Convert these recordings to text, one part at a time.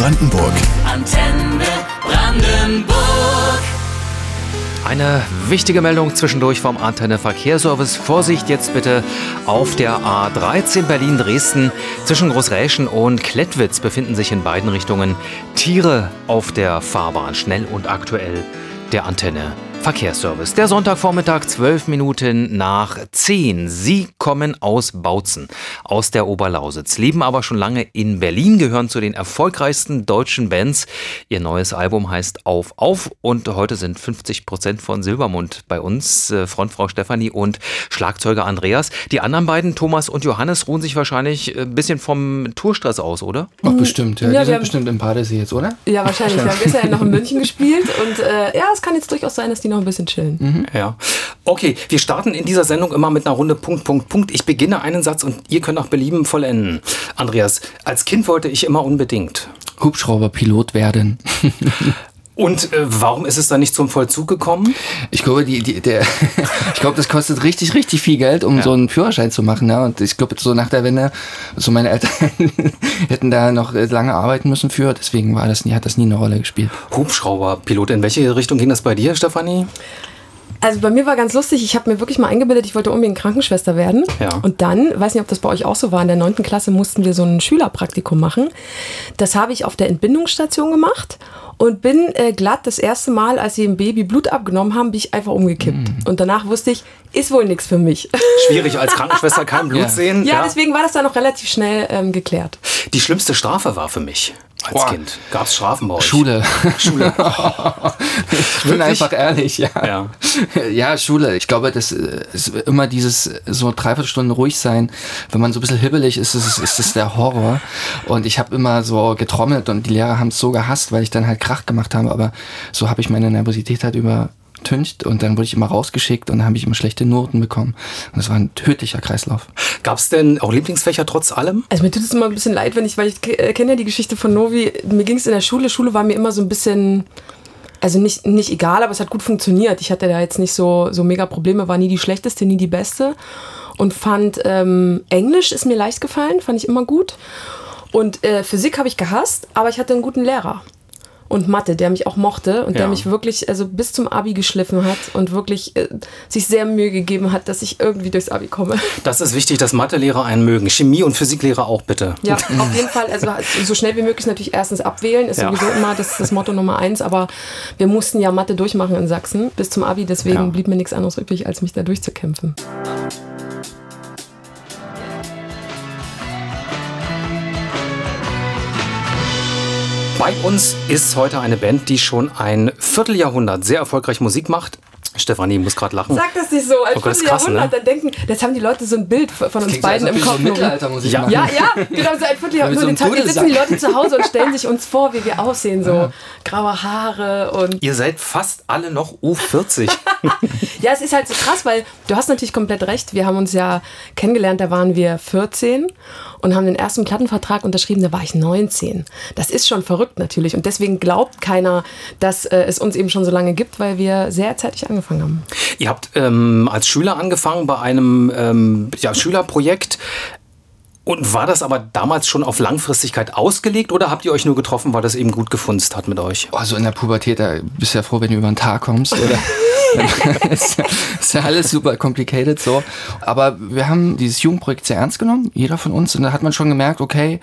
Brandenburg. Antenne Brandenburg. Eine wichtige Meldung zwischendurch vom Antenne Verkehrsservice. Vorsicht jetzt bitte auf der A13 Berlin-Dresden. Zwischen Großräschen und Klettwitz befinden sich in beiden Richtungen Tiere auf der Fahrbahn. Schnell und aktuell der Antenne Verkehrsservice. Der Sonntagvormittag, 12 Minuten nach 10. Sie kommen aus Bautzen, aus der Oberlausitz, leben aber schon lange in Berlin, gehören zu den erfolgreichsten deutschen Bands. Ihr neues Album heißt Auf, Auf und heute sind 50 Prozent von Silbermund bei uns, äh, Frontfrau Stefanie und Schlagzeuger Andreas. Die anderen beiden, Thomas und Johannes, ruhen sich wahrscheinlich ein bisschen vom Tourstress aus, oder? Ach, bestimmt. Ja, Ja, die sind haben- bestimmt im Badesee jetzt, oder? Ja, wahrscheinlich. Wir haben gestern ja noch in München gespielt und äh, ja, es kann jetzt durchaus sein, dass die noch ein bisschen chillen. Ja. Okay, wir starten in dieser Sendung immer mit einer Runde Punkt, Punkt, Punkt. Ich beginne einen Satz und ihr könnt nach Belieben vollenden. Andreas, als Kind wollte ich immer unbedingt. Hubschrauberpilot werden. Und äh, warum ist es dann nicht zum Vollzug gekommen? Ich glaube, die, die, der, ich glaube, das kostet richtig, richtig viel Geld, um so einen Führerschein zu machen. Ne? Und ich glaube, so nach der Wende, so meine Eltern hätten da noch lange arbeiten müssen für. Deswegen war das nie, hat das nie eine Rolle gespielt. Hubschrauberpilot. In welche Richtung ging das bei dir, Stefanie? Also bei mir war ganz lustig, ich habe mir wirklich mal eingebildet, ich wollte unbedingt Krankenschwester werden. Ja. Und dann, weiß nicht, ob das bei euch auch so war, in der 9. Klasse mussten wir so ein Schülerpraktikum machen. Das habe ich auf der Entbindungsstation gemacht und bin äh, glatt das erste Mal, als sie dem Baby Blut abgenommen haben, bin ich einfach umgekippt. Und danach wusste ich, ist wohl nichts für mich. Schwierig als Krankenschwester kein Blut Ja. sehen. ja, deswegen war das dann noch relativ schnell ähm, geklärt. Die schlimmste Strafe war für mich als Boah. Kind. Gab es Strafen bei euch? Schule. Schule. Ich bin einfach ehrlich, ja. Ja. Ja, Schule. Ich glaube, das äh, ist immer dieses äh, so dreiviertel Stunden ruhig sein. Wenn man so ein bisschen hibbelig ist, ist es, ist es der Horror. Und ich habe immer so getrommelt und die Lehrer haben es so gehasst, weil ich dann halt Krach gemacht habe. Aber so habe ich meine Nervosität halt übertüncht und dann wurde ich immer rausgeschickt und dann habe ich immer schlechte Noten bekommen. Und das war ein tödlicher Kreislauf. Gab es denn auch Lieblingsfächer trotz allem? Also mir tut es immer ein bisschen leid, wenn ich, weil ich äh, kenne ja die Geschichte von Novi. Mir ging es in der Schule. Schule war mir immer so ein bisschen, also nicht, nicht egal, aber es hat gut funktioniert. Ich hatte da jetzt nicht so, so mega Probleme, war nie die schlechteste, nie die beste. Und fand ähm, Englisch ist mir leicht gefallen, fand ich immer gut. Und äh, Physik habe ich gehasst, aber ich hatte einen guten Lehrer. Und Mathe, der mich auch mochte und Ja. der mich wirklich also bis zum Abi geschliffen hat und wirklich äh, sich sehr Mühe gegeben hat, dass ich irgendwie durchs Abi komme. Das ist wichtig, dass Mathelehrer einen mögen. Chemie- und Physiklehrer auch bitte. Ja, auf jeden Fall. Also so schnell wie möglich natürlich erstens abwählen, ist Ja. sowieso immer das, das Motto Nummer eins. Aber wir mussten ja Mathe durchmachen in Sachsen bis zum Abi, deswegen Ja. blieb mir nichts anderes übrig, als mich da durchzukämpfen. Bei uns ist heute eine Band, die schon ein Vierteljahrhundert sehr erfolgreich Musik macht. Stefanie muss gerade lachen. Sag das nicht so, als Oh Gott, das krass, ne? dann denken, das haben die Leute so ein Bild von uns beiden im Kopf. Nuri. Mittelaltermusik Ja. machen. Ja, ja, genau, so ein Vierteljahrhundert. So jetzt sitzen die. Leute zu Hause und stellen sich uns vor, wie wir aussehen. So graue Haare und Ihr seid fast alle noch U40. Ja, es ist halt so krass, weil du hast natürlich komplett recht. Wir haben uns ja kennengelernt, da waren wir 14 und haben den ersten Plattenvertrag unterschrieben, da war ich 19. Das ist schon verrückt natürlich und deswegen glaubt keiner, dass äh, es uns eben schon so lange gibt, weil wir sehr zeitig angefangen haben. Ihr habt ähm, als Schüler angefangen bei einem ähm, ja, Schülerprojekt. Und war das aber damals schon auf Langfristigkeit ausgelegt oder habt ihr euch nur getroffen, weil das eben gut gefunzt hat mit euch? Oh, so in der Pubertät, da bist du ja froh, wenn du über den Tag kommst. Oder? ist, ja- ist ja alles super complicated so. Aber wir haben dieses Jugendprojekt sehr ernst genommen, jeder von uns. Und da hat man schon gemerkt, okay,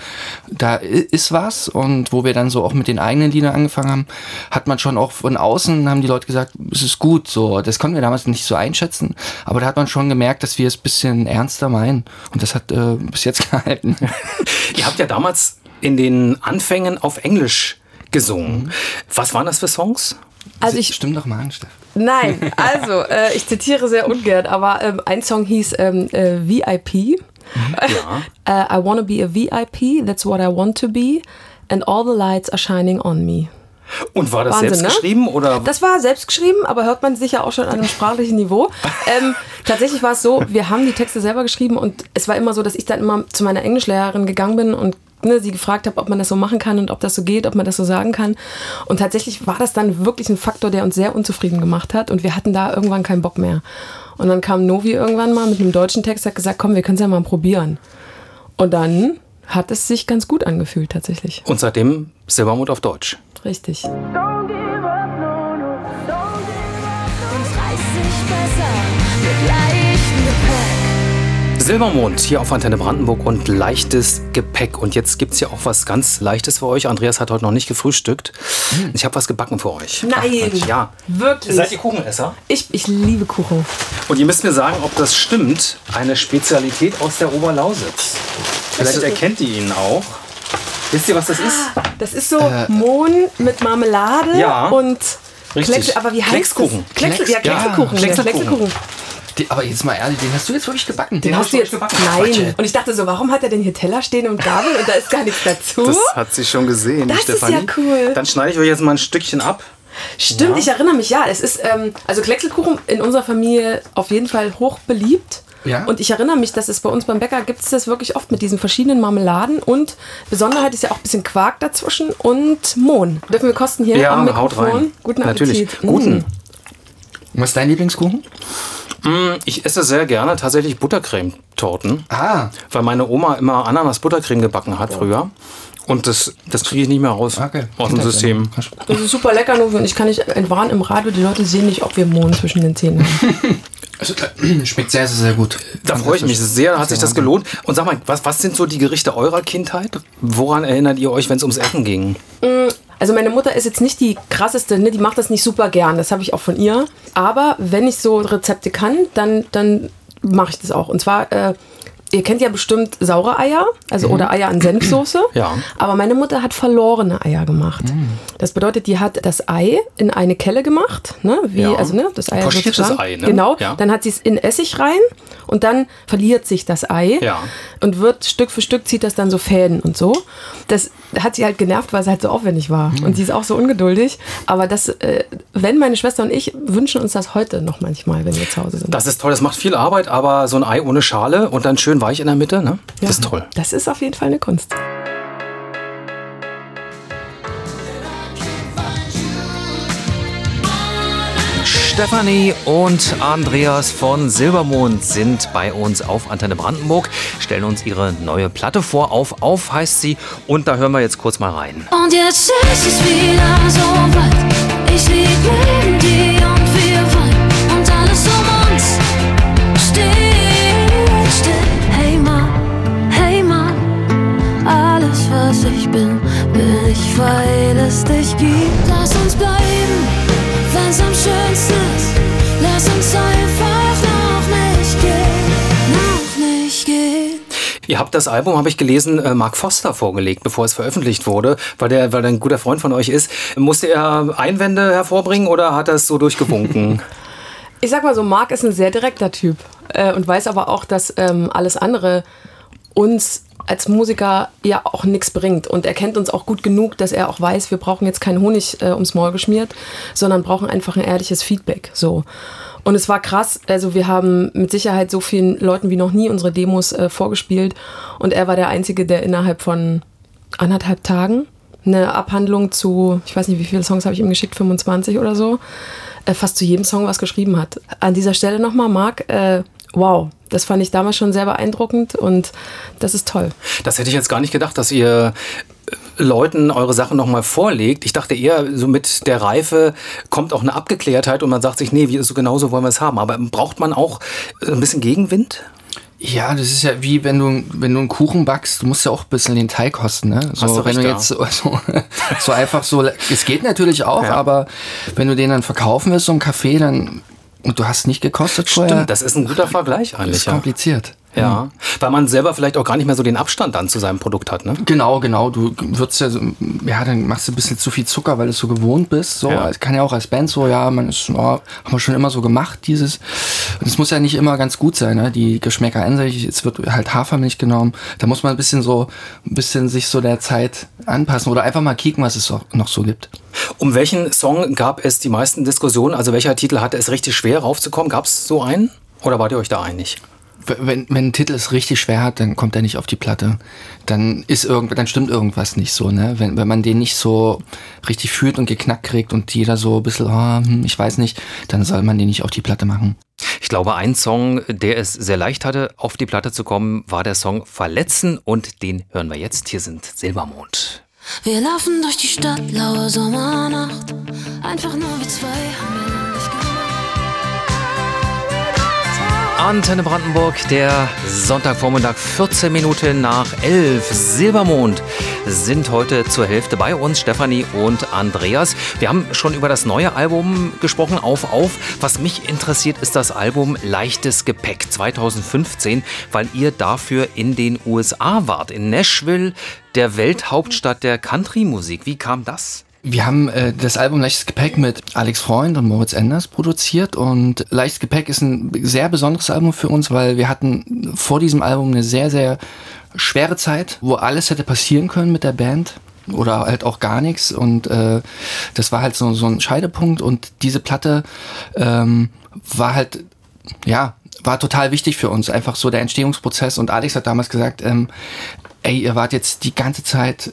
da ist was. Und wo wir dann so auch mit den eigenen Liedern angefangen haben, hat man schon auch von außen, haben die Leute gesagt, es ist gut. So, das konnten wir damals nicht so einschätzen. Aber da hat man schon gemerkt, dass wir es ein bisschen ernster meinen. Und das hat äh, bis jetzt gehalten. Ihr habt ja damals in den Anfängen auf Englisch gesungen. Was waren das für Songs? Also ich, Stimm doch mal an, Steff. Nein, also äh, ich zitiere sehr ungern, aber ähm, ein Song hieß ähm, äh, VIP. Ja. Äh, I wanna be a VIP, that's what I want to be, and all the lights are shining on me. Und war das Wahnsinn, selbst ne? geschrieben oder? Das war selbst geschrieben, aber hört man sicher auch schon an einem sprachlichen Niveau. Ähm, tatsächlich war es so, wir haben die Texte selber geschrieben und es war immer so, dass ich dann immer zu meiner Englischlehrerin gegangen bin und ne, sie gefragt habe, ob man das so machen kann und ob das so geht, ob man das so sagen kann. Und tatsächlich war das dann wirklich ein Faktor, der uns sehr unzufrieden gemacht hat und wir hatten da irgendwann keinen Bock mehr. Und dann kam Novi irgendwann mal mit einem deutschen Text, hat gesagt, komm, wir können es ja mal probieren. Und dann hat es sich ganz gut angefühlt tatsächlich. Und seitdem Silbermond auf Deutsch. Richtig. Uns reißt sich besser mit leichtem Gepäck. Silbermond hier auf Antenne Brandenburg und leichtes Gepäck. Und jetzt gibt es ja auch was ganz Leichtes für euch. Andreas hat heute noch nicht gefrühstückt. Ich habe was gebacken für euch. Nein! Ja. Wirklich? Seid ihr Kuchenesser? Ich, ich liebe Kuchen. Und ihr müsst mir sagen, ob das stimmt. Eine Spezialität aus der Oberlausitz. Vielleicht erkennt ihr ihn auch. Wisst ihr, was das ist? Das ist so Mohn mit Marmelade Ja. und Richtig. Aber wie heißt Kleckskuchen. das? Klecks- ja, Kleckselkuchen. Ja, Kleckselkuchen. Kleckselkuchen. Die, aber jetzt mal ehrlich, den hast du jetzt wirklich gebacken. Den hast du jetzt gebacken. Nein. Und ich dachte so, warum hat er denn hier Teller stehen und Gabel und da ist gar nichts dazu? Das hat sie schon gesehen, Das die ist Stefanie. ja cool. Dann schneide ich euch jetzt mal ein Stückchen ab. Stimmt, Ja. ich erinnere mich, ja. Es ist, ähm, also Kleckselkuchen in unserer Familie auf jeden Fall hoch beliebt. Ja. Und ich erinnere mich, dass es bei uns beim Bäcker gibt es das wirklich oft mit diesen verschiedenen Marmeladen und Besonderheit ist ja auch ein bisschen Quark dazwischen und Mohn. Dürfen wir kosten hier Ja, am Mikrofon? haut rein. Guten Natürlich. Appetit. Guten. Mm. Was ist dein Lieblingskuchen? Ich esse sehr gerne tatsächlich Buttercremetorten, Ah, weil meine Oma immer Ananas-Buttercreme gebacken hat früher. Und das, das kriege ich nicht mehr raus okay. aus dem System. Das ist super lecker, nur und ich kann nicht entwarnen im Radio, die Leute sehen nicht, ob wir Mohn zwischen den Zähnen haben. Also, äh, schmeckt sehr, sehr, sehr gut. Da freue ich mich sehr, da hat sich das gelohnt. Und sag mal, was, was sind so die Gerichte eurer Kindheit? Woran erinnert ihr euch, wenn es ums Essen ging? Also meine Mutter ist jetzt nicht die krasseste, ne? die macht das nicht super gern, das habe ich auch von ihr. Aber wenn ich so Rezepte kann, dann, dann mache ich das auch. Und zwar, äh, ihr kennt ja bestimmt saure Eier, also oder Eier in Senfsoße. Ja. Aber meine Mutter hat verlorene Eier gemacht. Das bedeutet, die hat das Ei in eine Kelle gemacht, ne? Wie, Ja. also ne, das Ei Pochiertes. Ei, ne? Genau. Ja. Dann hat sie es in Essig rein und dann verliert sich das Ei Ja. und wird Stück für Stück zieht das dann so Fäden und so. Das hat sie halt genervt, weil es halt so aufwendig war. Mhm. Und die ist auch so ungeduldig. Aber das, äh, wenn meine Schwester und ich wünschen uns das heute noch manchmal, wenn wir zu Hause sind. Das ist toll, das macht viel Arbeit, aber so ein Ei ohne Schale und dann schön weich in der Mitte, ne? Ja. Das ist toll. Das ist auf jeden Fall eine Kunst. Stefanie und Andreas von Silbermond sind bei uns auf Antenne Brandenburg, stellen uns ihre neue Platte vor. Auf, auf heißt sie. Und da hören wir jetzt kurz mal rein. Und jetzt ist es wieder so weit. Ich lieg neben dir und Habt das Album, habe ich gelesen, äh, Mark Foster vorgelegt, bevor es veröffentlicht wurde, weil der, weil er ein guter Freund von euch ist. Musste er Einwände hervorbringen oder hat er es so durchgewunken? Ich sag mal so, Marc ist ein sehr direkter Typ äh, und weiß aber auch, dass ähm, alles andere uns als Musiker ja auch nichts bringt. Und er kennt uns auch gut genug, dass er auch weiß, wir brauchen jetzt keinen Honig äh, ums Maul geschmiert, sondern brauchen einfach ein ehrliches Feedback. So. Und es war krass. Also wir haben mit Sicherheit so vielen Leuten wie noch nie unsere Demos äh, vorgespielt. Und er war der Einzige, der innerhalb von anderthalb Tagen eine Abhandlung zu, ich weiß nicht, wie viele Songs habe ich ihm geschickt, 25 oder so, äh, fast zu jedem Song was geschrieben hat. An dieser Stelle nochmal, Marc, äh, wow, das fand ich damals schon sehr beeindruckend und das ist toll. Das hätte ich jetzt gar nicht gedacht, dass ihr äh, Leuten eure Sachen nochmal vorlegt. Ich dachte eher, so mit der Reife kommt auch eine Abgeklärtheit und man sagt sich, nee, wie so genauso wollen wir es haben. Aber braucht man auch äh, ein bisschen Gegenwind? Ja, das ist ja wie wenn du, wenn du einen Kuchen backst, du musst ja auch ein bisschen den Teig kosten, ne? So, Hast du wenn du jetzt so, so, so einfach so, es geht natürlich auch, Ja. aber wenn du den dann verkaufen willst, so im Café, dann, und du hast nicht gekostet vorher, Stimmt, das ist ein guter Vergleich das eigentlich. ist Ja. kompliziert. Ja, weil man selber vielleicht auch gar nicht mehr so den Abstand dann zu seinem Produkt hat. Ne? Genau, genau. Du würdest ja, so, ja, dann machst du ein bisschen zu viel Zucker, weil du es so gewohnt bist. So, Ja. Es kann ja auch als Band so, ja, man ist, ja, haben wir schon immer so gemacht, dieses. Und es muss ja nicht immer ganz gut sein, ne? Die Geschmäcker ändern sich. Es wird halt Hafermilch genommen. Da muss man ein bisschen so, ein bisschen sich so der Zeit anpassen oder einfach mal kicken, was es noch so gibt. Um welchen Song gab es die meisten Diskussionen? Also welcher Titel hatte es richtig schwer raufzukommen? Gab es so einen? Oder wart ihr euch da einig? Wenn, wenn ein Titel es richtig schwer hat, dann kommt er nicht auf die Platte. Dann ist irgend, dann stimmt irgendwas nicht so, ne? Wenn, wenn man den nicht so richtig fühlt und geknackt kriegt und jeder so ein bisschen, oh, ich weiß nicht, dann soll man den nicht auf die Platte machen. Ich glaube, ein Song, der es sehr leicht hatte, auf die Platte zu kommen, war der Song Verletzen und den hören wir jetzt. Hier sind Silbermond. Wir laufen durch die Stadt, laue Sommernacht. Einfach nur wie zwei Antenne Brandenburg, der Sonntagvormittag, 14 Minuten nach 11. Silbermond sind heute zur Hälfte bei uns, Stefanie und Andreas. Wir haben schon über das neue Album gesprochen, Auf Auf. Was mich interessiert, ist das Album Leichtes Gepäck 2015, weil ihr dafür in den USA wart, in Nashville, der Welthauptstadt der Country-Musik. Wie kam das? Wir haben äh, das Album Leichtes Gepäck mit Alex Freund und Moritz Enders produziert und Leichtes Gepäck ist ein sehr besonderes Album für uns, weil wir hatten vor diesem Album eine sehr, sehr schwere Zeit, wo alles hätte passieren können mit der Band oder halt auch gar nichts und äh, das war halt so, so ein Scheidepunkt und diese Platte ähm, war halt, ja, war total wichtig für uns, einfach so der Entstehungsprozess und Alex hat damals gesagt, ähm, ey, ihr wart jetzt die ganze Zeit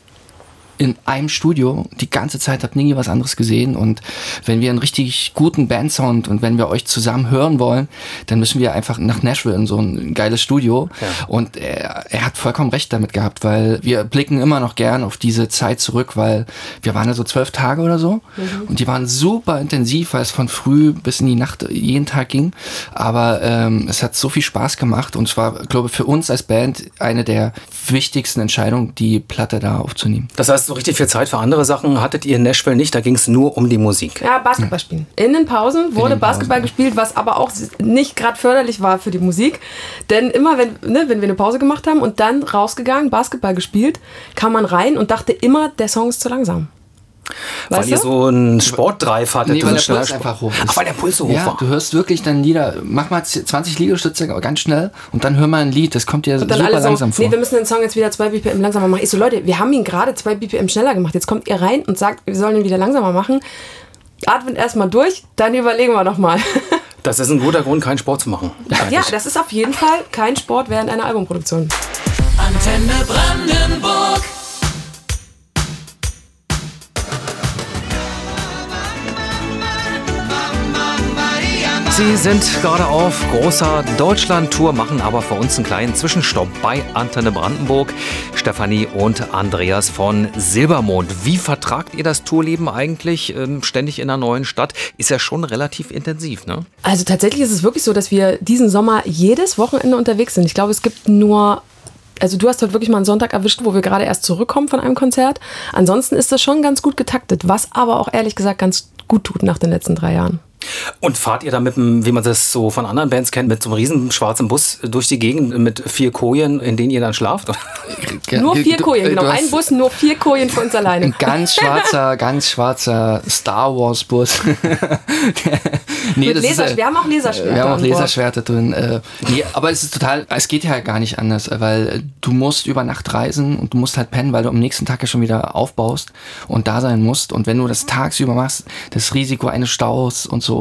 in einem Studio die ganze Zeit, habt nie was anderes gesehen und wenn wir einen richtig guten Bandsound und wenn wir euch zusammen hören wollen, dann müssen wir einfach nach Nashville in so ein geiles Studio Ja. und er, er hat vollkommen recht damit gehabt, weil wir blicken immer noch gern auf diese Zeit zurück, weil wir waren ja so zwölf Tage oder so und die waren super intensiv, weil es von früh bis in die Nacht jeden Tag ging, aber ähm, es hat so viel Spaß gemacht und es war, glaube ich, für uns als Band eine der wichtigsten Entscheidungen, die Platte da aufzunehmen. Das heißt, so richtig viel Zeit für andere Sachen hattet ihr in Nashville nicht, da ging es nur um die Musik. Ja, Basketball spielen. In den Pausen wurde den Pausen. Basketball gespielt, was aber auch nicht gerade förderlich war für die Musik. Denn immer, wenn, ne, wenn wir eine Pause gemacht haben und dann rausgegangen, Basketball gespielt, kam man rein und dachte immer, der Song ist zu langsam. Weil Weißt ihr du? so einen Sportdrive hattet. Nee, weil der Puls Sport- einfach hoch ist. Ach, weil der Puls so hoch ja, war. du hörst wirklich dann Lieder, mach mal 20 Liegestütze ganz schnell und dann hör mal ein Lied, das kommt dir Und dann super alle so, langsam vor. nee, wir müssen den Song jetzt wieder 2 BPM langsamer machen. Ich so, Leute, wir haben ihn gerade 2 BPM schneller gemacht. Jetzt kommt ihr rein und sagt, wir sollen ihn wieder langsamer machen. Atmet erstmal durch, dann überlegen wir nochmal. Das ist ein guter Grund, keinen Sport zu machen. ja, das ist auf jeden Fall kein Sport während einer Albumproduktion. Antenne Brandenburg. Sie sind gerade auf großer Deutschland-Tour, machen aber für uns einen kleinen Zwischenstopp bei Antenne Brandenburg. Stefanie und Andreas von Silbermond. Wie vertragt ihr das Tourleben eigentlich ähm, ständig in einer neuen Stadt? Ist ja schon relativ intensiv, ne? Also tatsächlich ist es wirklich so, dass wir diesen Sommer jedes Wochenende unterwegs sind. Ich glaube, es gibt nur. Also du hast heute wirklich mal einen Sonntag erwischt, wo wir gerade erst zurückkommen von einem Konzert. Ansonsten ist das schon ganz gut getaktet, was aber auch ehrlich gesagt ganz gut tut nach den letzten drei Jahren. Und fahrt ihr da mit einem, wie man das so von anderen Bands kennt, mit so einem riesen schwarzen Bus durch die Gegend mit vier Kojen, in denen ihr dann schlaft? Nur vier Kojen, du genau. Ein Bus, nur vier Kojen für uns alleine. Ein ganz schwarzer, ganz schwarzer Star Wars Bus. nee, Mit Laser, äh, wir haben auch Laserschwerter Wir haben auch. Laserschwerter drin. Äh, nee, aber es ist total, es geht ja gar nicht anders, äh, weil äh, du musst über Nacht reisen und du musst halt pennen, weil du am nächsten Tag ja schon wieder aufbaust und da sein musst. Und wenn du das tagsüber machst, das Risiko eines Staus und so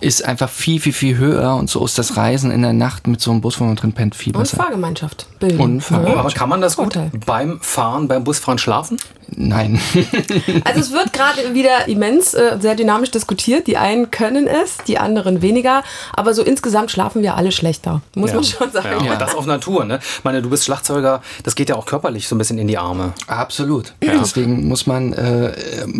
ist einfach viel, viel, viel höher. Und so ist das Reisen in der Nacht mit so einem Bus, wo man drin pennt, viel Und besser. Fahrgemeinschaft bilden. Und Fahrgemeinschaft. Aber kann man das gut Vorteil. beim Fahren, beim Busfahren schlafen? Nein. Also es wird gerade wieder immens äh, sehr dynamisch diskutiert. Die einen können es, die anderen weniger. Aber so insgesamt schlafen wir alle schlechter. Muss man schon sagen. Ja, und das auf Natur, ne? Ich meine, du bist Schlagzeuger, das geht ja auch körperlich so ein bisschen in die Arme. Absolut. Deswegen muss man äh,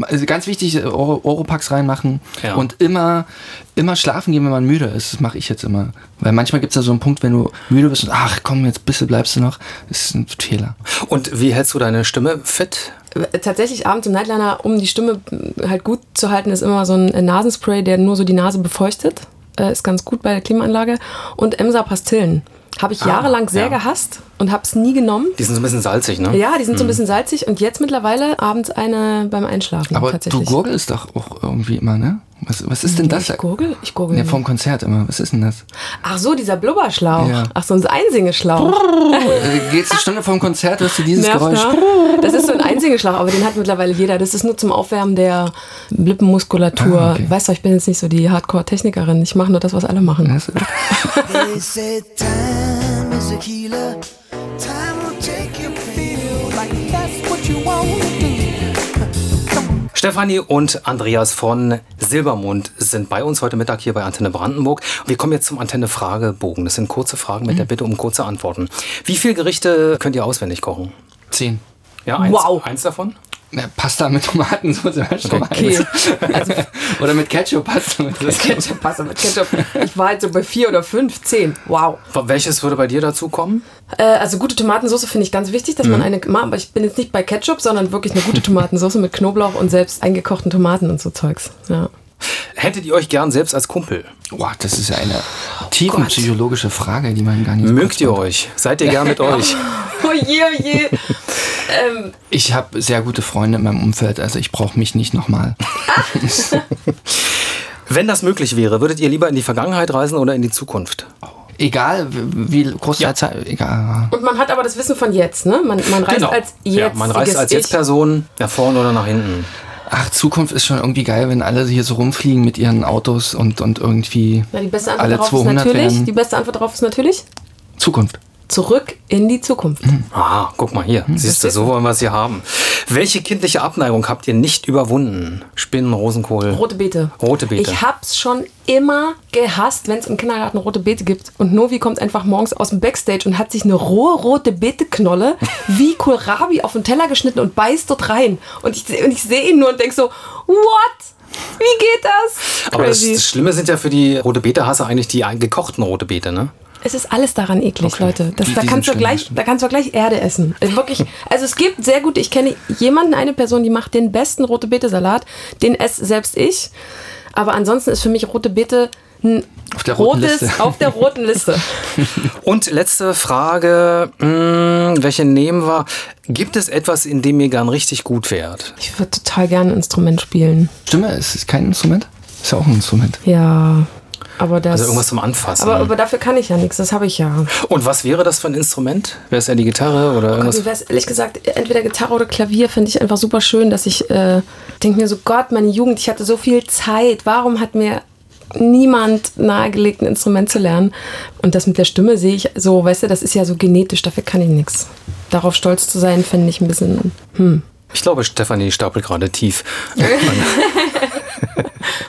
also ganz wichtig Euro, Oropax reinmachen Ja. und immer, immer schlafen gehen, wenn man müde ist. Das mache ich jetzt immer. Weil manchmal gibt es ja so einen Punkt, wenn du müde bist und ach komm, jetzt bisschen bleibst du noch. Das ist ein Fehler. Und wie hältst du deine Stimme fit? Tatsächlich abends im Nightliner, um die Stimme halt gut zu halten, ist immer so ein Nasenspray, der nur so die Nase befeuchtet. Äh, ist ganz gut bei der Klimaanlage. Und Emser Pastillen. Habe ich jahrelang sehr Ah, ja. gehasst und habe es nie genommen. Die sind so ein bisschen salzig, ne? Ja, die sind so ein bisschen salzig und jetzt mittlerweile abends eine beim Einschlafen Aber tatsächlich. du gurgelst doch auch irgendwie immer, ne? Was, was ist denn das? ich gurgel? Ich gurgel. Ja, vom Konzert immer. Was ist denn das? Ach so, dieser Blubberschlauch. Ja. Ach so, ein Einsingeschlauch. Äh, Geht's eine Stunde vom Konzert, hörst du dieses Nervt, Geräusch? ne? Das ist so ein Einsingeschlauch, aber den hat mittlerweile jeder. Das ist nur zum Aufwärmen der Lippenmuskulatur. Ah, okay. Weißt du, ich bin jetzt nicht so die Hardcore-Technikerin. Ich mache nur das, was alle machen. Ist- They say time is a healer. Time will take you feel like that's what you want to do. Stefanie und Andreas von Silbermond sind bei uns heute Mittag hier bei Antenne Brandenburg. Wir kommen jetzt zum Antenne-Fragebogen. Das sind kurze Fragen mit der Bitte um kurze Antworten. Wie viele Gerichte könnt ihr auswendig kochen? Zehn. Ja, eins, Wow. eins davon? Na, Pasta mit Tomatensauce wäre schon mal Okay. eins. Oder mit Ketchup, Pasta mit Ketchup. Ketchup, Pasta mit Ketchup. Ich war halt so bei vier oder fünf, zehn. Wow. Welches würde bei dir dazu kommen? Äh, also gute Tomatensauce finde ich ganz wichtig, dass man eine. Aber ich bin jetzt nicht bei Ketchup, sondern wirklich eine gute Tomatensauce mit Knoblauch und selbst eingekochten Tomaten und so Zeugs. Ja. Hättet ihr euch gern selbst als Kumpel? Boah, das ist ja eine tiefenpsychologische Frage, die man gar nicht Mögt ihr euch? Seid ihr gern mit euch? Oh je, oh je. ähm, Ich habe sehr gute Freunde in meinem Umfeld, also ich brauche mich nicht nochmal. Wenn das möglich wäre, würdet ihr lieber in die Vergangenheit reisen oder in die Zukunft? Egal, wie groß Ja. der Zeit, egal. und man hat aber das Wissen von jetzt, ne? Man, man reist als jetzt. Genau. ja, man reist als Jetzt-Person nach vorne oder nach hinten. Ach, Zukunft ist schon irgendwie geil, wenn alle hier so rumfliegen mit ihren Autos und, und irgendwie Na, die beste Antwort alle darauf ist 200 natürlich. werden. Die beste Antwort darauf ist natürlich Zukunft. Zurück in die Zukunft. Ah, guck mal hier. Siehst du, so wollen wir es hier haben. Welche kindliche Abneigung habt ihr nicht überwunden? Spinnen, Rosenkohl. Rote Beete. Rote Beete. Ich hab's schon immer gehasst, wenn es im Kindergarten rote Beete gibt. Und Novi kommt einfach morgens aus dem Backstage und hat sich eine rohe rote Beete-Knolle wie Kohlrabi auf den Teller geschnitten und beißt dort rein. Und ich, und ich sehe ihn nur und denke so, what? Wie geht das? Aber das, das Schlimme sind ja für die rote Beete-Hasser eigentlich die gekochten rote Beete, ne? Es ist alles daran eklig, Leute. Das, Die- da, kannst du gleich, da kannst du gleich Erde essen. Also wirklich, also es gibt sehr gut, ich kenne jemanden, eine Person, die macht den besten rote Beete-Salat. Den esse selbst ich. Aber ansonsten ist für mich rote Beete ein Auf der roten rotes Liste. auf der roten Liste. Und letzte Frage, mh, welche nehmen wir? Gibt es etwas, in dem ihr gern richtig gut wärt? Ich würde total gerne ein Instrument spielen. Stimme, ist es kein Instrument? Ist ja auch ein Instrument. Ja, aber das. Also irgendwas zum Anfassen. aber, aber dafür kann ich ja nichts, das habe ich ja. Und was wäre das für ein Instrument? Wäre es ja die Gitarre oder irgendwas? Also wäre ehrlich gesagt, entweder Gitarre oder Klavier finde ich einfach super schön, dass ich äh, denke mir so, Gott, meine Jugend, ich hatte so viel Zeit, warum hat mir niemand nahegelegt, ein Instrument zu lernen? Und das mit der Stimme sehe ich so, weißt du, das ist ja so genetisch, dafür kann ich nichts. Darauf stolz zu sein, finde ich ein bisschen, hm. Ich glaube, Stefanie stapelt gerade tief.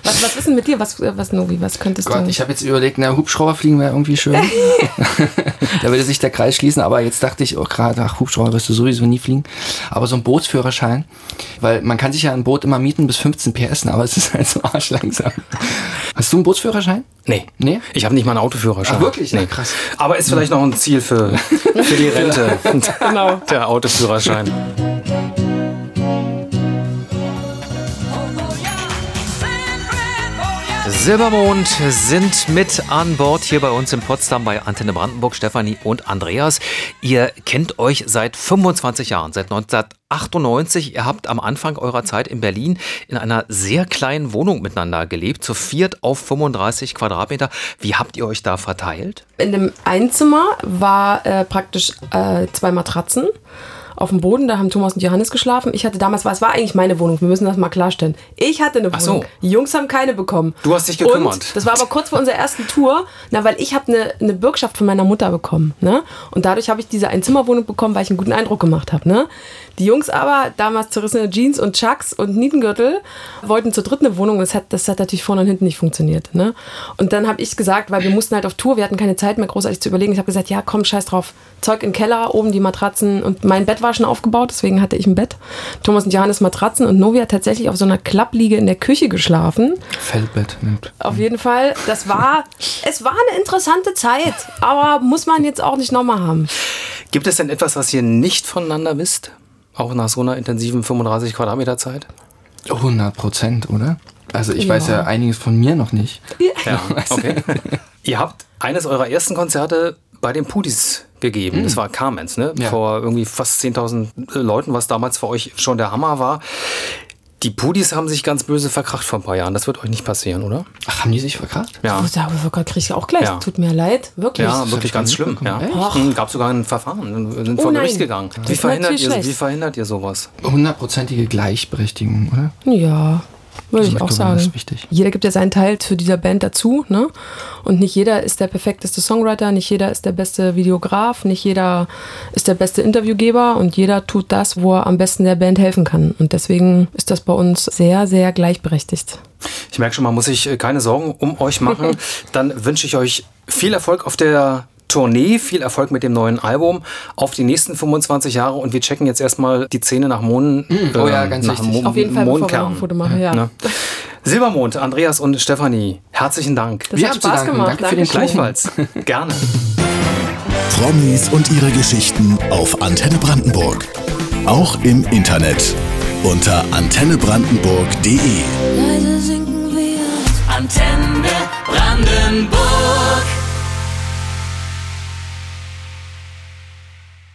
Was, was ist denn mit dir? Was, was Novi, was könntest Gott, du? ich habe jetzt überlegt, na, Hubschrauber fliegen wäre irgendwie schön. da würde sich der Kreis schließen, aber jetzt dachte ich, oh gerade, ach, Hubschrauber wirst du sowieso nie fliegen. Aber so ein Bootsführerschein, weil man kann sich ja ein Boot immer mieten bis 15 PS, aber es ist halt so arschlangsam. Hast du einen Bootsführerschein? Nee. Nee? Ich habe nicht mal einen Autoführerschein. Ach, wirklich? Nee. Na, krass. Aber ist vielleicht noch ein Ziel für, für die Rente. Genau. Der Autoführerschein. Silbermond sind mit an Bord hier bei uns in Potsdam bei Antenne Brandenburg, Stefanie und Andreas. Ihr kennt euch seit 25 Jahren, seit 1998. Ihr habt am Anfang eurer Zeit in Berlin in einer sehr kleinen Wohnung miteinander gelebt, zu viert auf 35 Quadratmeter. Wie habt ihr euch da verteilt? In dem Einzimmer war äh, praktisch äh, zwei Matratzen auf dem Boden. Da haben Thomas und Johannes geschlafen. Ich hatte damals, es war eigentlich meine Wohnung. Wir müssen das mal klarstellen. Ich hatte eine Ach Wohnung. so. Die Jungs haben keine bekommen. Du hast dich gekümmert. Und das war aber kurz vor unserer ersten Tour. Na, weil ich habe eine, eine Bürgschaft von meiner Mutter bekommen. Ne? Und dadurch habe ich diese Einzimmerwohnung bekommen, weil ich einen guten Eindruck gemacht habe. Ne? Die Jungs aber, damals zerrissene Jeans und Chucks und Nietengürtel, wollten zur dritten eine Wohnung. Das hat, das hat natürlich vorne und hinten nicht funktioniert. Ne? Und dann habe ich gesagt, weil wir mussten halt auf Tour, wir hatten keine Zeit mehr großartig zu überlegen. Ich habe gesagt, ja komm, scheiß drauf. Zeug im Keller, oben die Matratzen und mein Bett war schon aufgebaut, deswegen hatte ich ein Bett. Thomas und Johannes Matratzen und Novi hat tatsächlich auf so einer Klappliege in der Küche geschlafen. Feldbett nimmt. Auf jeden Fall, das war, es war eine interessante Zeit, aber muss man jetzt auch nicht nochmal haben. Gibt es denn etwas, was ihr nicht voneinander wisst? Auch nach so einer intensiven 35 Quadratmeter Zeit? 100 Prozent, oder? Also ich Ja. weiß ja einiges von mir noch nicht. Ja, okay. Ihr habt eines eurer ersten Konzerte bei den Pudis gegeben. Das war Carmens, ne? Ja. Vor irgendwie fast 10.000 Leuten, was damals für euch schon der Hammer war. Die Pudis haben sich ganz böse verkracht vor ein paar Jahren. Das wird euch nicht passieren, oder? Ach, haben die sich verkracht? Ja. Oh, darüber kriege ich auch gleich. Ja. Tut mir leid, wirklich. Ja, wirklich ganz schlimm. Ja. Gab sogar ein Verfahren, sind Oh vor nein. Gericht gegangen. Wie verhindert, natürlich ihr, schlecht. wie verhindert ihr sowas? Hundertprozentige Gleichberechtigung, oder? Ja. Würde Also ich auch sagen. Ist wichtig. Jeder gibt ja seinen Teil zu dieser Band dazu, ne? Und nicht jeder ist der perfekteste Songwriter, nicht jeder ist der beste Videograf, nicht jeder ist der beste Interviewgeber und jeder tut das, wo er am besten der Band helfen kann. Und deswegen ist das bei uns sehr, sehr gleichberechtigt. Ich merke schon, man muss sich äh, keine Sorgen um euch machen. Dann wünsche ich euch viel Erfolg auf der Tournee, viel Erfolg mit dem neuen Album auf die nächsten 25 Jahre und wir checken jetzt erstmal die Zähne nach Mohn. Oh ja, ganz nach wichtig. Mo Auf jeden Fall, bevor wir Mondkern. ein Foto machen, ja. Ne? Silbermond, Andreas und Stefanie, herzlichen Dank. Das Wir hat Spaß gemacht. Danke für den. Gleichfalls. Gerne. Promis und ihre Geschichten auf Antenne Brandenburg. Auch im Internet unter antennebrandenburg.de. Leise sinken wir. Antenne Brandenburg.